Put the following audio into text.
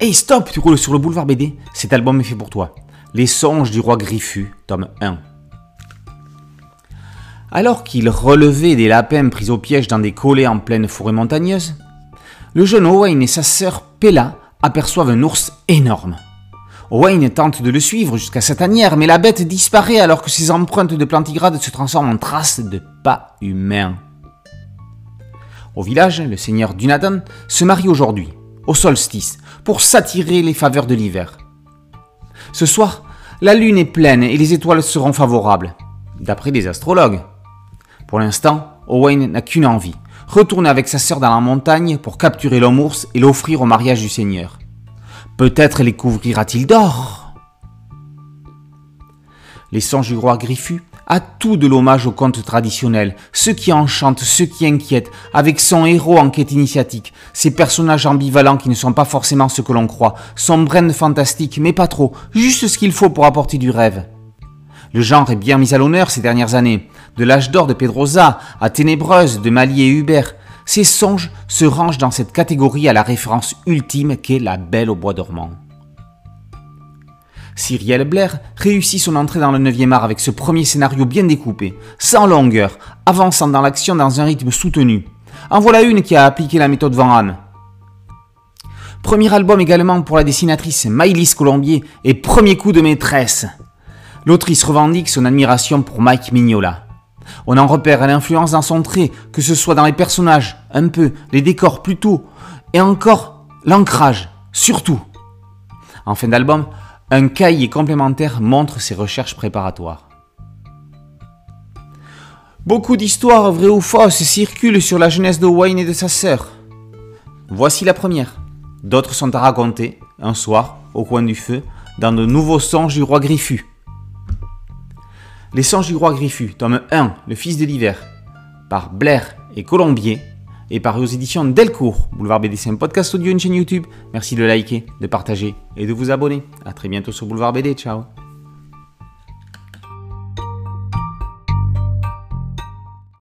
Hey stop, tu roules sur le boulevard BD Cet album est fait pour toi. Les songes du roi Griffu, tome 1. Alors qu'il relevait des lapins pris au piège dans des collets en pleine forêt montagneuse, le jeune Owain et sa sœur Pella aperçoivent un ours énorme. Owain tente de le suivre jusqu'à sa tanière, mais la bête disparaît alors que ses empreintes de plantigrade se transforment en traces de pas humains. Au village, le seigneur Dunadan se marie aujourd'hui, au solstice, pour s'attirer les faveurs de l'hiver. Ce soir, la lune est pleine et les étoiles seront favorables, d'après les astrologues. Pour l'instant, Owain n'a qu'une envie, retourner avec sa sœur dans la montagne pour capturer l'homme ours et l'offrir au mariage du seigneur. Peut-être les couvrira-t-il d'or Les songes du roi Griffu a tout de l'hommage au conte traditionnel, ce qui enchante, ce qui inquiète, avec son héros en quête initiatique, ses personnages ambivalents qui ne sont pas forcément ce que l'on croit, son brain fantastique, mais pas trop, juste ce qu'il faut pour apporter du rêve. Le genre est bien mis à l'honneur ces dernières années. De l'âge d'or de Pedrosa à Ténébreuse de Mali et Hubert, ces songes se rangent dans cette catégorie à la référence ultime qu'est la Belle au bois dormant. Cyrielle Blair réussit son entrée dans le 9e art avec ce premier scénario bien découpé, sans longueur, avançant dans l'action dans un rythme soutenu. En voilà une qui a appliqué la méthode Van Hamme. Premier album également pour la dessinatrice Maïlis Colombier et premier coup de maîtresse. L'autrice revendique son admiration pour Mike Mignola. On en repère l'influence dans son trait, que ce soit dans les personnages, un peu, les décors plutôt, et encore l'ancrage, surtout. En fin d'album, un cahier complémentaire montre ses recherches préparatoires. Beaucoup d'histoires, vraies ou fausses, circulent sur la jeunesse de Wayne et de sa sœur. Voici la première. D'autres sont à raconter, un soir, au coin du feu, dans de nouveaux songes du roi Griffu. Les songes du roi Griffu, tome 1, Le fils de l'hiver, par Blair et Colombier, et paru aux éditions Delcourt. Boulevard BD, c'est un podcast audio, une chaîne YouTube. Merci de liker, de partager et de vous abonner. A très bientôt sur Boulevard BD. Ciao